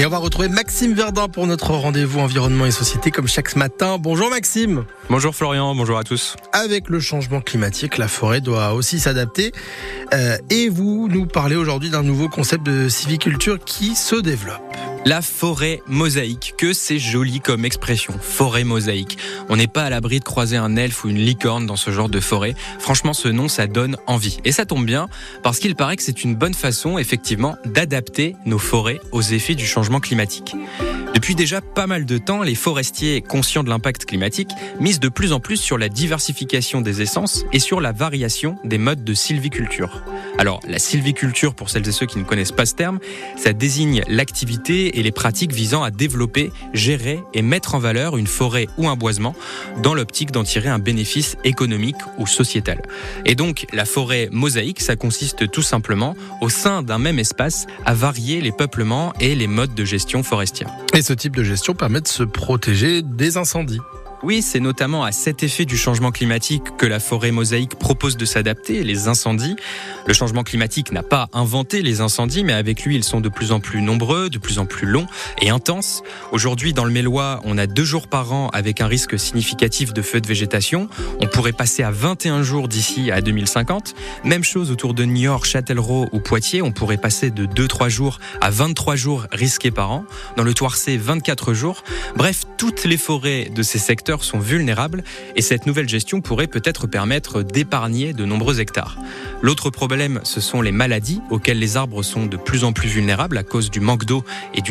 Et on va retrouver Maxime Verdun pour notre rendez-vous environnement et société comme chaque matin. Bonjour Maxime. Bonjour Florian, bonjour à tous. Avec le changement climatique, la forêt doit aussi s'adapter. Euh, et vous nous parlez aujourd'hui d'un nouveau concept de civiculture qui se développe. La forêt mosaïque, que c'est joli comme expression, forêt mosaïque. On n'est pas à l'abri de croiser un elfe ou une licorne dans ce genre de forêt. Franchement, ce nom, ça donne envie. Et ça tombe bien, parce qu'il paraît que c'est une bonne façon, effectivement, d'adapter nos forêts aux effets du changement climatique. Depuis déjà pas mal de temps, les forestiers, conscients de l'impact climatique, misent de plus en plus sur la diversification des essences et sur la variation des modes de sylviculture. Alors, la sylviculture, pour celles et ceux qui ne connaissent pas ce terme, ça désigne l'activité et les pratiques visant à développer, gérer et mettre en valeur une forêt ou un boisement dans l'optique d'en tirer un bénéfice économique ou sociétal. Et donc, la forêt mosaïque, ça consiste tout simplement, au sein d'un même espace, à varier les peuplements et les modes de gestion forestière. Et ce type de gestion permet de se protéger des incendies. Oui, c'est notamment à cet effet du changement climatique que la forêt mosaïque propose de s'adapter, les incendies. Le changement climatique n'a pas inventé les incendies, mais avec lui, ils sont de plus en plus nombreux, de plus en plus longs et intenses. Aujourd'hui, dans le Mélois, on a deux jours par an avec un risque significatif de feux de végétation. On pourrait passer à 21 jours d'ici à 2050. Même chose autour de Niort, Châtellerault ou Poitiers. On pourrait passer de 2-3 jours à 23 jours risqués par an. Dans le Toircé, 24 jours. Bref, toutes les forêts de ces secteurs sont vulnérables et cette nouvelle gestion pourrait peut-être permettre d'épargner de nombreux hectares. L'autre problème, ce sont les maladies auxquelles les arbres sont de plus en plus vulnérables à cause du manque d'eau et du